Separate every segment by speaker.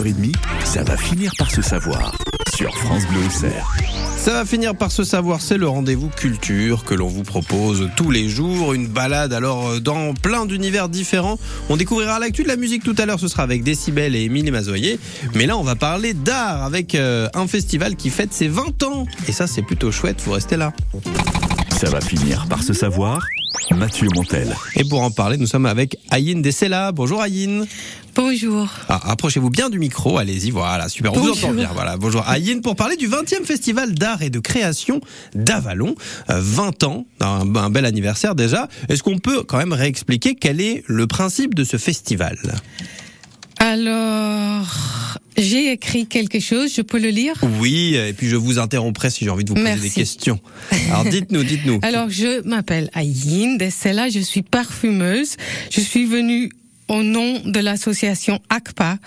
Speaker 1: 7h30, ça va finir par se savoir sur France Bleu Auxerre.
Speaker 2: Ça va finir par se savoir, c'est le rendez-vous culture que l'on vous propose tous les jours. Une balade alors euh, dans plein d'univers différents. On découvrira l'actu de la musique tout à l'heure, ce sera avec Décibel et Émilie Mazoyer. Mais là, on va parler d'art avec euh, un festival qui fête ses 20 ans. Et ça, c'est plutôt chouette, vous restez là.
Speaker 1: Ça va finir par se savoir. Mathieu Montel.
Speaker 2: Et pour en parler, nous sommes avec Aïn Dessela. Bonjour Aïn.
Speaker 3: Bonjour.
Speaker 2: Ah, approchez-vous bien du micro, allez-y, voilà, super, on vous
Speaker 3: Bonjour.
Speaker 2: entend bien. Voilà, bonjour Aïn pour parler du 20e festival d'art et de création d'Avalon. Euh, 20 ans, un, un bel anniversaire déjà. Est-ce qu'on peut quand même réexpliquer quel est le principe de ce festival?
Speaker 3: Alors, j'ai écrit quelque chose, je peux le lire
Speaker 2: Oui, et puis je vous interromprai si j'ai envie de vous poser
Speaker 3: Merci.
Speaker 2: des questions. Alors dites-nous, dites-nous.
Speaker 3: Alors, je m'appelle Aïn Dessela, je suis parfumeuse. Je suis venue au nom de l'association ACPA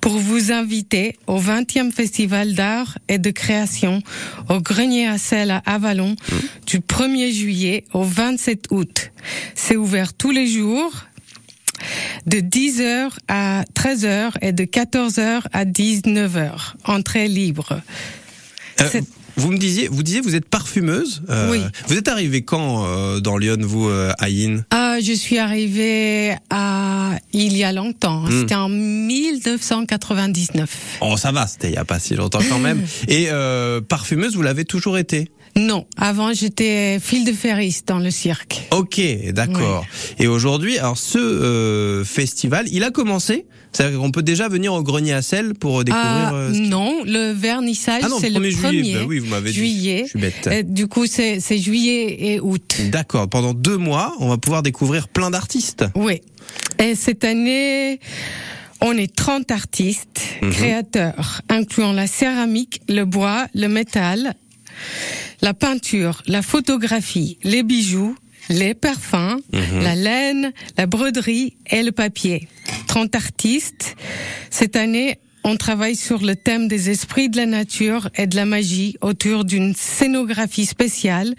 Speaker 3: pour vous inviter au 20e Festival d'art et de création au Grenier à sel à Avalon du 1er juillet au 27 août. C'est ouvert tous les jours de 10h à 13h et de 14h à 19h. Entrée libre.
Speaker 2: Euh, vous me disiez, vous disiez, vous êtes parfumeuse. Euh,
Speaker 3: Oui.
Speaker 2: Vous êtes arrivé quand euh, dans Lyon, vous, euh, Aïn
Speaker 3: Ah, je suis arrivée à il y a longtemps.
Speaker 2: Hmm.
Speaker 3: C'était en 1999.
Speaker 2: Oh, ça va, c'était il y a pas si longtemps quand même. Et parfumeuse, vous l'avez toujours été?
Speaker 3: Non, avant j'étais fil de ferris dans le cirque.
Speaker 2: Ok, d'accord. Et aujourd'hui, alors ce euh, festival, il a commencé? C'est-à-dire qu'on peut déjà venir au grenier à sel pour découvrir.
Speaker 3: Ah,
Speaker 2: euh, ce
Speaker 3: non, le vernissage
Speaker 2: Ah
Speaker 3: c'est le
Speaker 2: 1er
Speaker 3: premier
Speaker 2: juillet. Bah oui, vous m'avez dit.
Speaker 3: juillet.
Speaker 2: Je suis bête.
Speaker 3: Euh, du coup, c'est c'est juillet et août.
Speaker 2: D'accord. Pendant deux mois, on va pouvoir découvrir plein d'artistes.
Speaker 3: Oui. Et cette année, on est 30 artistes,
Speaker 2: Mhm.
Speaker 3: créateurs, incluant la céramique, le bois, le métal, la peinture, la photographie, les bijoux, les parfums,
Speaker 2: Mhm.
Speaker 3: la laine, la broderie et le papier. 30 artistes. Cette année, on travaille sur le thème des esprits de la nature et de la magie autour d'une scénographie spéciale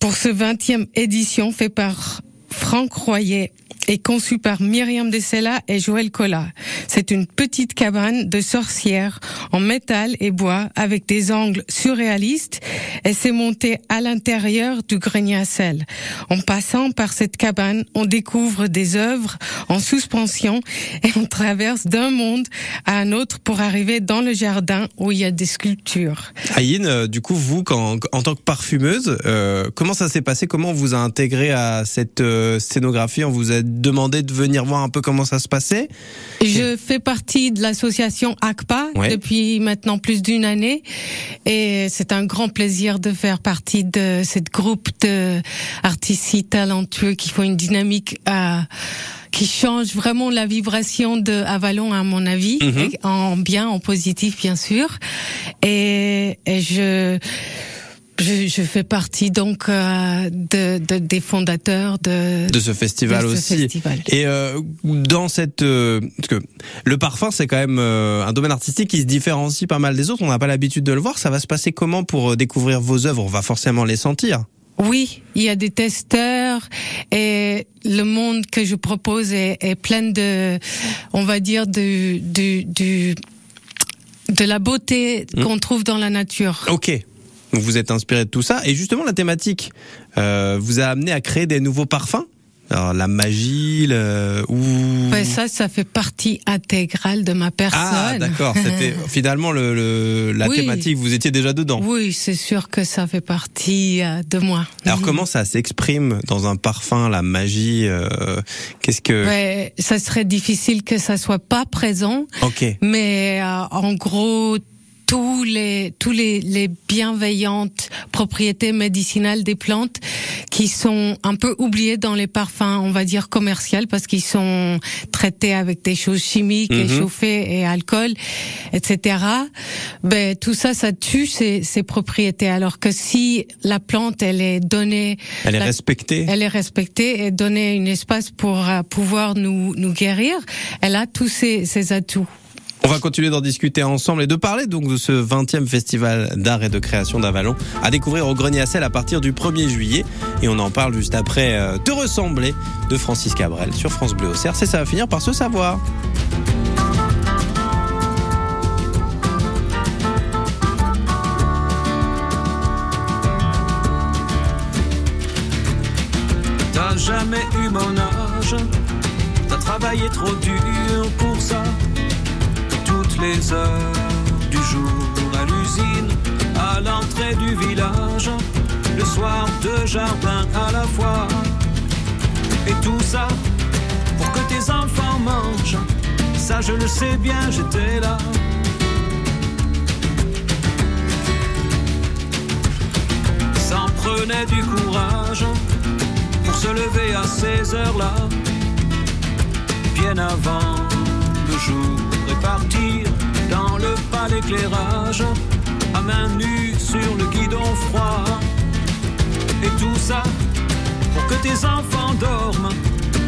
Speaker 3: pour ce 20e édition fait par Franck Royer et conçu par Myriam Dessela et Joël Collat. C'est une petite cabane de sorcières en métal et bois avec des angles surréalistes et c'est monté à l'intérieur du grenier à sel. En passant par cette cabane, on découvre des œuvres en suspension et on traverse d'un monde à un autre pour arriver dans le jardin où il y a des sculptures.
Speaker 2: Aïn, euh, du coup, vous, en tant que parfumeuse, euh, comment ça s'est passé? Comment on vous a intégré à cette euh, scénographie? On vous a demandé de venir voir un peu comment ça se passait
Speaker 3: Je fais partie de l'association ACPA
Speaker 2: Ouais.
Speaker 3: depuis maintenant plus d'une année et c'est un grand plaisir de faire partie de cette groupe de artistes si talentueux qui font une dynamique euh, qui change vraiment la vibration de Avalon à mon avis,
Speaker 2: Mhm.
Speaker 3: en bien, en positif bien sûr. Et, et je je, je fais partie donc euh, de, de- des fondateurs de,
Speaker 2: de ce festival
Speaker 3: de ce
Speaker 2: aussi
Speaker 3: festival.
Speaker 2: Et euh, dans cette, euh, parce que le parfum c'est quand même un domaine artistique qui se différencie pas mal des autres. On n'a pas l'habitude de le voir. Ça va se passer comment pour découvrir vos œuvres? On va forcément les sentir.
Speaker 3: Oui, il y a des testeurs et le monde que je propose est, est plein de, on va dire, du, du, du- de la beauté
Speaker 2: Hmm.
Speaker 3: qu'on trouve dans la nature.
Speaker 2: Ok. Donc vous êtes inspiré de tout ça. Et justement la thématique euh, vous a amené à créer des nouveaux parfums. Alors la magie, le ou
Speaker 3: Ben, ça, ça fait partie intégrale de ma personne.
Speaker 2: ah d'accord. C'était finalement le, le- la
Speaker 3: Oui.
Speaker 2: thématique. Vous étiez déjà dedans.
Speaker 3: Oui, c'est sûr que ça fait partie euh, de moi.
Speaker 2: Alors
Speaker 3: Mhm.
Speaker 2: comment ça s'exprime dans un parfum, la magie euh, Qu'est-ce que
Speaker 3: Ben, ça serait difficile que ça soit pas présent.
Speaker 2: Ok.
Speaker 3: Mais euh, en gros, tous les tous les, les bienveillantes propriétés médicinales des plantes qui sont un peu oubliées dans les parfums, on va dire commerciaux, parce qu'ils sont traités avec des choses chimiques,
Speaker 2: Mhm.
Speaker 3: échauffées et alcool, etc. Ben tout ça, ça tue ces, ces propriétés. Alors que si la plante, elle est donnée,
Speaker 2: Elle est
Speaker 3: la-
Speaker 2: respectée.
Speaker 3: elle est respectée et donnée un espace pour euh, pouvoir nous nous guérir, elle a tous ces, ces atouts.
Speaker 2: On va continuer d'en discuter ensemble et de parler donc de ce 20e festival d'art et de création d'Avalon à découvrir au Grenier à Sel à partir du 1er juillet. Et on en parle juste après euh, Te ressembler de Francis Cabrel sur France Bleu au CERC. Et ça va finir par se savoir.
Speaker 4: T'as jamais eu mon âge, t'as travaillé trop dur pour les heures du jour à l'usine, à l'entrée du village, le soir deux jardins à la fois. Et tout ça pour que tes enfants mangent. Ça, je le sais bien, j'étais là. Ça en prenait du courage pour se lever à ces heures-là, bien avant le jour et partir d'éclairage, à main nue sur le guidon froid. Et tout ça pour que tes enfants dorment.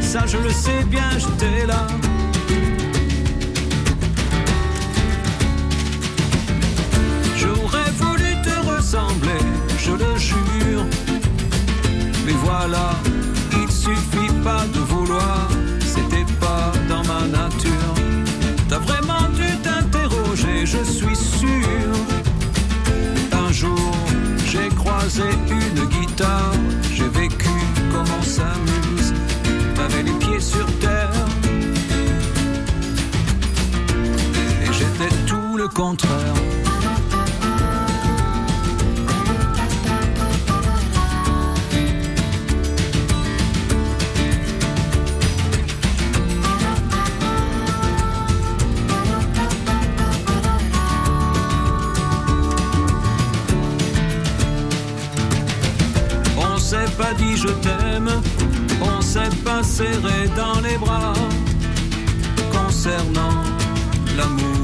Speaker 4: Ça, je le sais bien, j'étais là. J'aurais voulu te ressembler, je le jure. Mais voilà, il suffit pas de contraire. On s'est pas dit je t'aime, on s'est pas serré dans les bras. Concernant l'amour,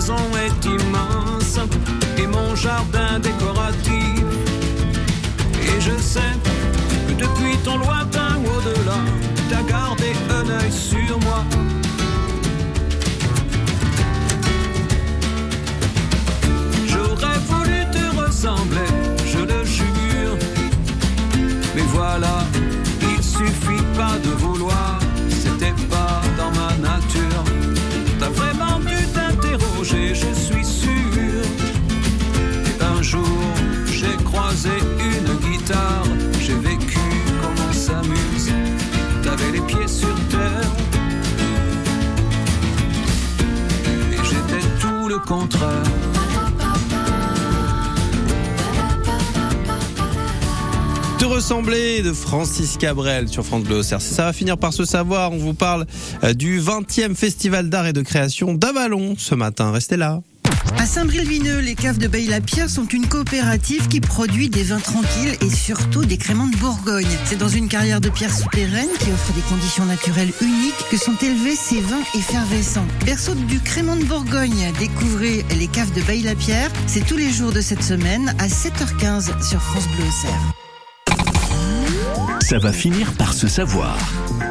Speaker 4: Ma maison est immense et mon jardin décoratif. Et je sais que depuis ton lointain au-delà, t'as gardé un œil sur moi. J'aurais voulu te ressembler, je le jure. Mais voilà, il suffit pas de vouloir,
Speaker 2: Te ressembler de Francis Cabrel sur France Bleu. Ça va finir par se savoir. On vous parle euh, du 20e Festival d'art et de création d'Avalon ce matin. Restez là.
Speaker 5: À Saint-Bril-Vineux, les caves de Baye-la-Pierre sont une coopérative qui produit des vins tranquilles et surtout des créments de Bourgogne. C'est dans une carrière de pierre souterraine qui offre des conditions naturelles uniques que sont élevés ces vins effervescents. Berceau du crément de Bourgogne, découvrez les caves de Baye-la-Pierre. C'est tous les jours de cette semaine à 7h15 sur France Bleu Auxerre.
Speaker 1: Ça va finir par se savoir.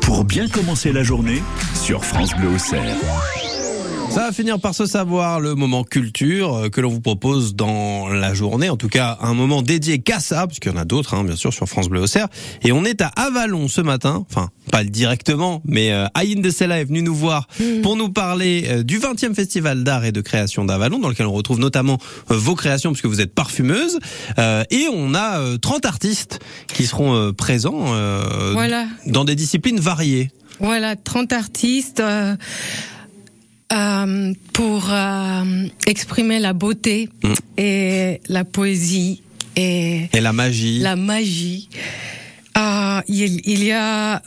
Speaker 1: Pour bien commencer la journée sur France Bleu Auxerre.
Speaker 2: Ça va finir par se savoir le moment culture euh, que l'on vous propose dans la journée. En tout cas, un moment dédié qu'à ça, parce qu'il y en a d'autres, hein, bien sûr, sur France Bleu Auxerre. Et on est à Avalon ce matin. Enfin, pas directement, mais euh, Aïn de Sella est venu nous voir pour nous parler euh, du 20e Festival d'art et de création d'Avalon, dans lequel on retrouve notamment euh, vos créations, puisque vous êtes parfumeuse. Euh, et on a euh, 30 artistes qui seront euh, présents euh,
Speaker 3: Voilà.
Speaker 2: dans des disciplines variées.
Speaker 3: Voilà, 30 artistes euh, pour euh, exprimer la beauté
Speaker 2: Mm.
Speaker 3: et la poésie et
Speaker 2: Et la magie.
Speaker 3: la magie. Euh, il, il y a,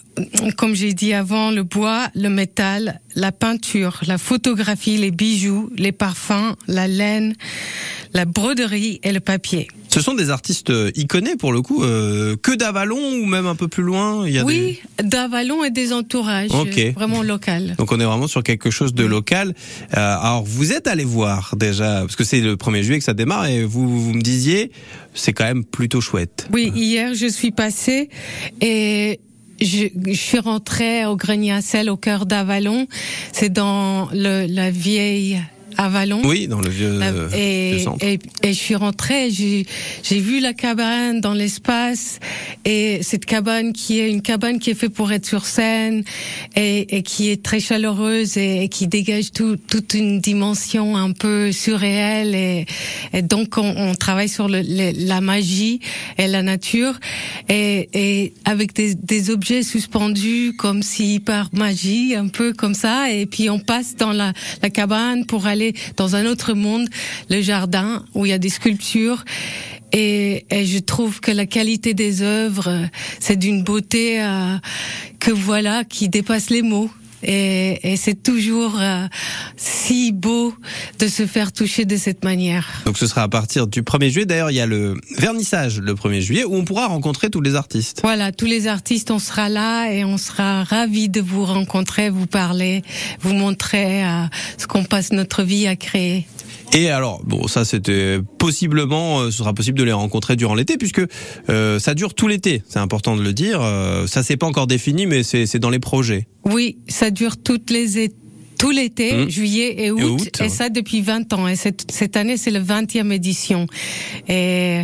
Speaker 3: comme j'ai dit avant, le bois, le métal, la peinture, la photographie, les bijoux, les parfums, la laine, la broderie et le papier.
Speaker 2: Ce sont des artistes euh, iconés pour le coup, euh, que d'Avalon ou même un peu plus loin. Il y a des...
Speaker 3: Oui, d'Avalon et des entourages,
Speaker 2: Ok.
Speaker 3: euh, vraiment local.
Speaker 2: Donc on est vraiment sur quelque chose de local. Euh, alors vous êtes allé voir déjà, parce que c'est le 1er juillet que ça démarre, et vous, vous me disiez, c'est quand même plutôt chouette.
Speaker 3: Oui, hier je suis passée et je, je suis rentrée au grenier à sel au cœur d'Avalon. C'est dans le, la vieille Avalon.
Speaker 2: Oui, dans le vieux, euh,
Speaker 3: et,
Speaker 2: vieux
Speaker 3: et, et je suis rentrée, j'ai j'ai vu la cabane dans l'espace et cette cabane qui est une cabane qui est faite pour être sur scène et, et qui est très chaleureuse et, qui dégage tout, toute une dimension un peu surréelle et, et donc on, on travaille sur le, le- la magie et la nature et, et avec des, des objets suspendus comme si par magie un peu comme ça et puis on passe dans la, la cabane pour aller dans un autre monde, le jardin où il y a des sculptures et, je trouve que la qualité des œuvres c'est d'une beauté euh, que voilà qui dépasse les mots. Et, et c'est toujours euh, si beau de se faire toucher de cette manière.
Speaker 2: Donc ce sera à partir du 1er juillet. D'ailleurs, il y a le vernissage le 1er juillet où on pourra rencontrer tous les artistes.
Speaker 3: Voilà, tous les artistes, on sera là et on sera ravis de vous rencontrer, vous parler, vous montrer euh, ce qu'on passe notre vie à créer.
Speaker 2: Et alors, bon, ça c'était possiblement, euh, ce sera possible de les rencontrer durant l'été puisque euh, ça dure tout l'été. C'est important de le dire. Euh, ça c'est pas encore défini, mais c'est dans les projets.
Speaker 3: Oui, ça dure toutes les é- tout l'été,
Speaker 2: Mmh.
Speaker 3: juillet et août, et,
Speaker 2: août,
Speaker 3: ça depuis 20 ans. Et cette, cette année, c'est la 20e édition. Et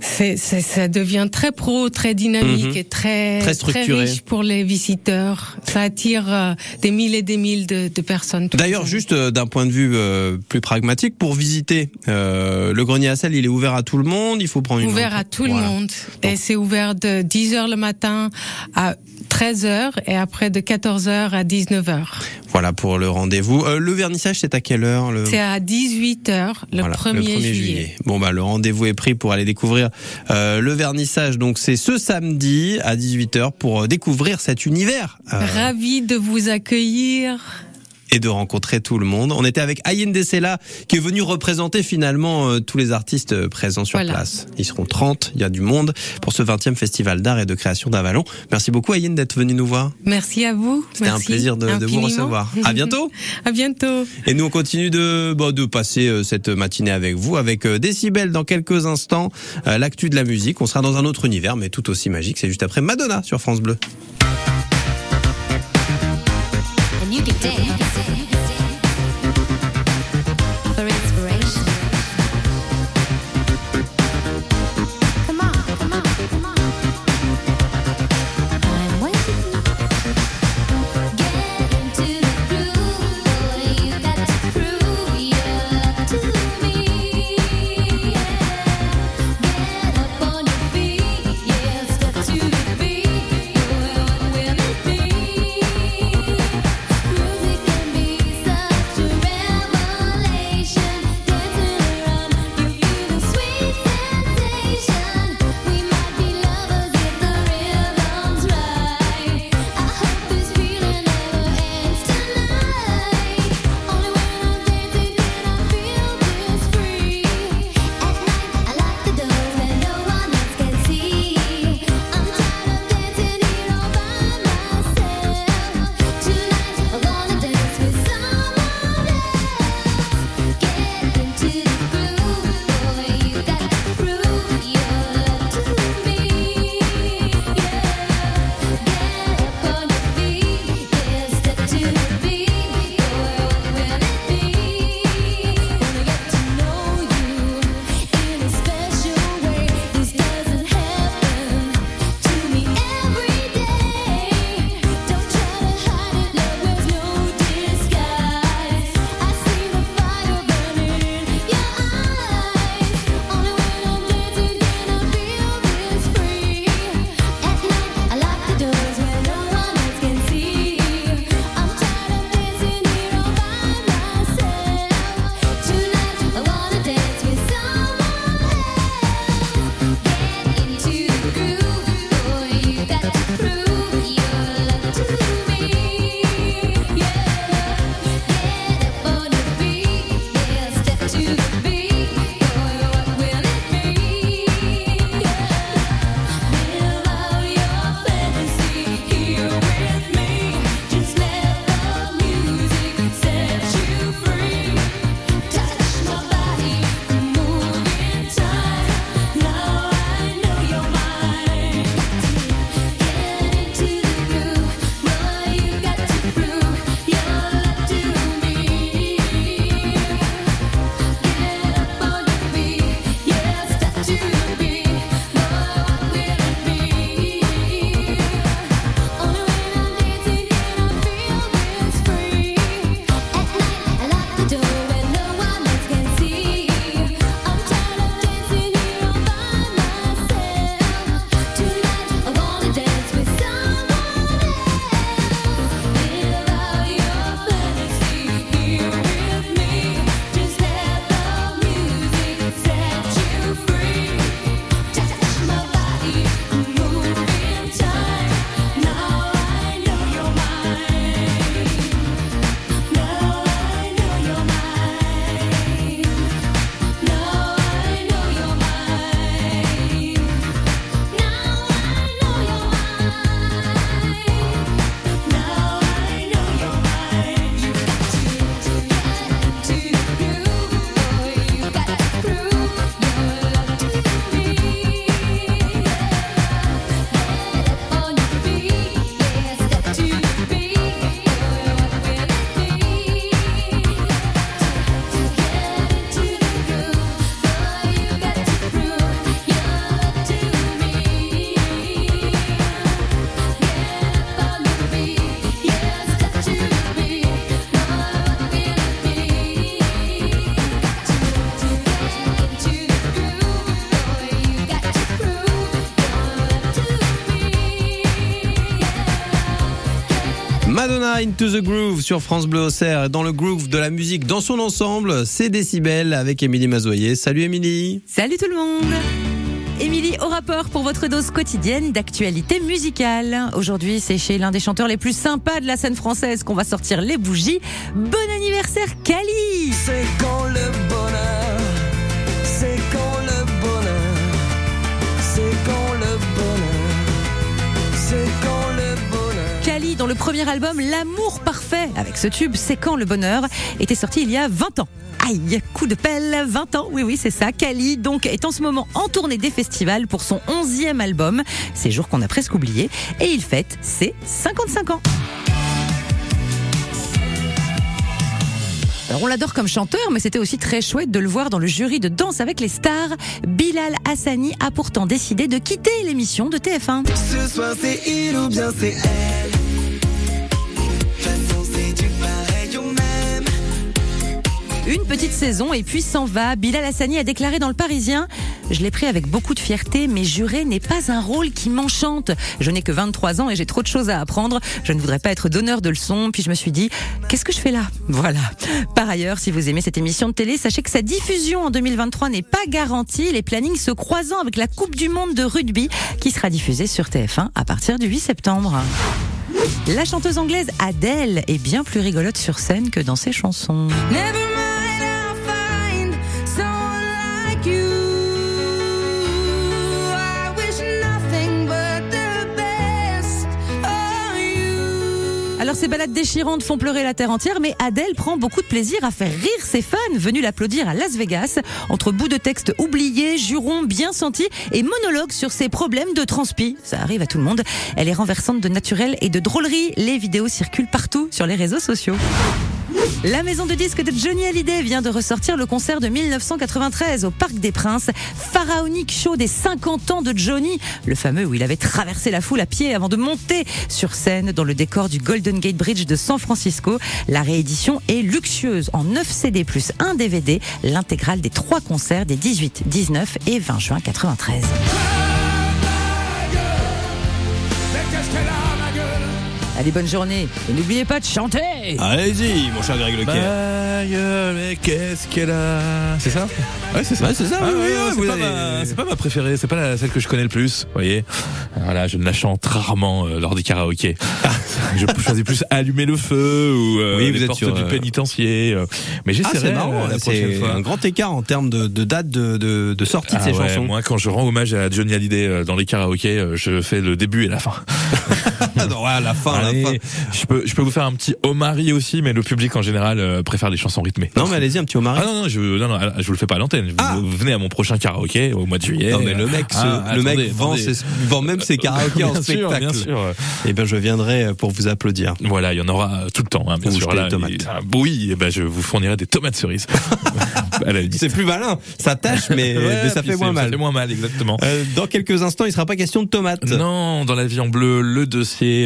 Speaker 3: c'est, ça devient très pro, très dynamique
Speaker 2: Mhm.
Speaker 3: et très,
Speaker 2: Très structuré.
Speaker 3: riche pour les visiteurs. Ça attire euh, des mille et des mille de, de personnes.
Speaker 2: D'ailleurs, juste euh, d'un point de vue euh, plus pragmatique, pour visiter le grenier à sel, il est ouvert à tout le monde. Il faut prendre une
Speaker 3: ouvert à tout
Speaker 2: Voilà.
Speaker 3: le monde. Et c'est ouvert de 10h le matin à 13h et après de 14h à 19h.
Speaker 2: Voilà pour le rendez-vous. Euh, le vernissage, c'est à quelle heure le...
Speaker 3: C'est à 18h le,
Speaker 2: Voilà,
Speaker 3: 1er, juillet.
Speaker 2: Bon bah le rendez-vous est pris pour aller découvrir euh, le vernissage. Donc c'est ce samedi à 18h pour euh, découvrir cet univers euh,
Speaker 3: Ravi de vous accueillir.
Speaker 2: Et de rencontrer tout le monde. On était avec Ayen Dessela qui est venu représenter finalement euh, tous les artistes euh, présents sur
Speaker 3: Voilà.
Speaker 2: place. Ils seront 30, il y a du monde pour ce 20e festival d'art et de création d'Avalon. Merci beaucoup Ayen d'être venu nous voir.
Speaker 3: Merci à vous.
Speaker 2: C'était un plaisir de, de vous recevoir. À bientôt.
Speaker 3: à bientôt.
Speaker 2: Et nous, on continue de, bah, de passer euh, cette matinée avec vous, avec euh, Décibel dans quelques instants, euh, l'actu de la musique. On sera dans un autre univers, mais tout aussi magique. C'est juste après Madonna sur France Bleu.
Speaker 6: and you can dance Into the Groove
Speaker 2: sur France Bleu Auxerre. Dans le groove de la musique dans son ensemble, c'est Décibel avec Émilie Mazoyer. Salut Émilie.
Speaker 7: Salut tout le monde Émilie au rapport pour votre dose quotidienne d'actualité musicale. Aujourd'hui, c'est chez l'un des chanteurs les plus sympas de la scène française qu'on va sortir les bougies. Bon anniversaire Kali
Speaker 4: C'est quand le
Speaker 7: Kali, dont le premier album L'amour parfait, avec ce tube C'est quand le bonheur, était sorti il y a 20 ans. Aïe, coup de pelle, 20 ans, oui oui c'est ça. Kali donc est en ce moment en tournée des festivals pour son 11e album, ces jours qu'on a presque oubliés, et il fête ses 55 ans. Alors on l'adore comme chanteur, mais c'était aussi très chouette de le voir dans le jury de Danse avec les stars. Bilal Hassani a pourtant décidé de quitter l'émission de TF1.
Speaker 4: Ce soir c'est il ou bien c'est elle?
Speaker 7: Une petite saison et puis s'en va. Bilal Hassani a déclaré dans le Parisien Je l'ai pris avec beaucoup de fierté, mais jurer n'est pas un rôle qui m'enchante. Je n'ai que 23 ans et j'ai trop de choses à apprendre. Je ne voudrais pas être donneur de leçons. Puis je me suis dit Qu'est-ce que je fais là? Voilà. Par ailleurs, si vous aimez cette émission de télé, sachez que sa diffusion en 2023 n'est pas garantie. Les plannings se croisant avec la Coupe du Monde de rugby qui sera diffusée sur TF1 à partir du 8 septembre. La chanteuse anglaise Adele est bien plus rigolote sur scène que dans ses chansons. Ces balades déchirantes font pleurer la terre entière, mais Adele prend beaucoup de plaisir à faire rire ses fans venus l'applaudir à Las Vegas, entre bouts de texte oubliés, jurons bien sentis et monologues sur ses problèmes de transpi. Ça arrive à tout le monde. Elle est renversante de naturel et de drôlerie. Les vidéos circulent partout sur les réseaux sociaux. La maison de disques de Johnny Hallyday vient de ressortir le concert de 1993 au Parc des Princes, pharaonique show des 50 ans de Johnny, le fameux où il avait traversé la foule à pied avant de monter sur scène dans le décor du Golden Gate Bridge de San Francisco. La réédition est luxueuse en 9 CD plus 1 DVD, l'intégrale des trois concerts des 18, 19 et 20 juin 93. Allez, bonne journée et n'oubliez pas de chanter
Speaker 2: Allez-y, mon cher Greg
Speaker 8: gueule, mais qu'est-ce qu'elle a C'est ça Ouais, c'est ça.
Speaker 2: Ouais, c'est ça,
Speaker 8: Ah
Speaker 2: oui, oui, oui,
Speaker 8: c'est pas,
Speaker 2: avez-
Speaker 8: ma- c'est pas ma préférée, c'est pas la, celle que je connais le plus, vous voyez. Voilà, je ne la chante rarement euh, lors des karaokés. je choisis plus allumer le feu ou euh,
Speaker 2: Oui, vous
Speaker 8: les
Speaker 2: êtes
Speaker 8: portes
Speaker 2: sur,
Speaker 8: du
Speaker 2: euh,
Speaker 8: pénitencier. euh, mais
Speaker 2: Ah,
Speaker 8: j'essaierai
Speaker 2: c'est marrant,
Speaker 8: euh, la prochaine
Speaker 2: c'est
Speaker 8: fois.
Speaker 2: un grand écart en termes de, de date de, de, de sortie de
Speaker 8: Ah
Speaker 2: ces
Speaker 8: ouais,
Speaker 2: chansons.
Speaker 8: Moi, quand je rends hommage à Johnny Hallyday euh, dans les karaokés, euh, je fais le début et la fin.
Speaker 2: Ah, non, ouais, à la fin, à la fin.
Speaker 8: je peux, je peux vous faire un petit homari aussi, mais le public en général euh, préfère les chansons rythmées.
Speaker 2: Non, mais allez-y, un petit homard.
Speaker 8: Ah non non je non, non je vous le fais pas à l'antenne. Vous-
Speaker 2: Ah.
Speaker 8: Vous venez à mon prochain karaoké au mois de juillet.
Speaker 2: Non, mais le mec,
Speaker 8: Ah,
Speaker 2: le mec vend, ses- vend même ses karaokés en
Speaker 8: bien sûr,
Speaker 2: spectacle.
Speaker 8: bien sûr.
Speaker 2: Et ben, je viendrai pour vous applaudir.
Speaker 8: Voilà, il y en aura euh, tout le temps, hein, bien
Speaker 2: Ou
Speaker 8: sûr. Là,
Speaker 2: tomates.
Speaker 8: il- ah, oui, eh ben je vous fournirai des tomates cerises.
Speaker 2: C'est plus malin. Ça tâche, mais,
Speaker 8: Ouais,
Speaker 2: mais ça fait moins
Speaker 8: c'est- Ça
Speaker 2: mal.
Speaker 8: fait moins mal, exactement.
Speaker 2: Euh, dans quelques instants, il sera pas question de tomates.
Speaker 8: Non, dans la vie en bleu, le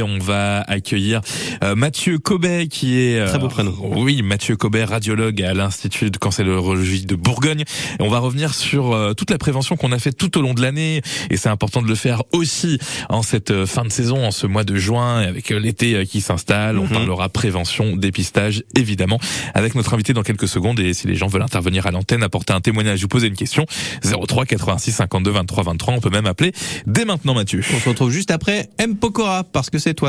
Speaker 8: on va accueillir euh, Mathieu Cobet qui est euh,
Speaker 2: Très beau prénom.
Speaker 8: Oui, Mathieu Cobet, radiologue à l'Institut de cancérologie de Bourgogne. Et on va revenir sur euh, toute la prévention qu'on a fait tout au long de l'année et c'est important de le faire aussi en cette euh, fin de saison, en ce mois de juin avec euh, l'été euh, qui s'installe. On
Speaker 2: Mhm.
Speaker 8: parlera prévention, dépistage évidemment avec notre invité dans quelques secondes et si les gens veulent intervenir à l'antenne, apporter un témoignage ou poser une question 03 86 52 23 23, on peut même appeler dès maintenant Mathieu.
Speaker 2: On se retrouve juste après M. Pokora parce que c'est toi.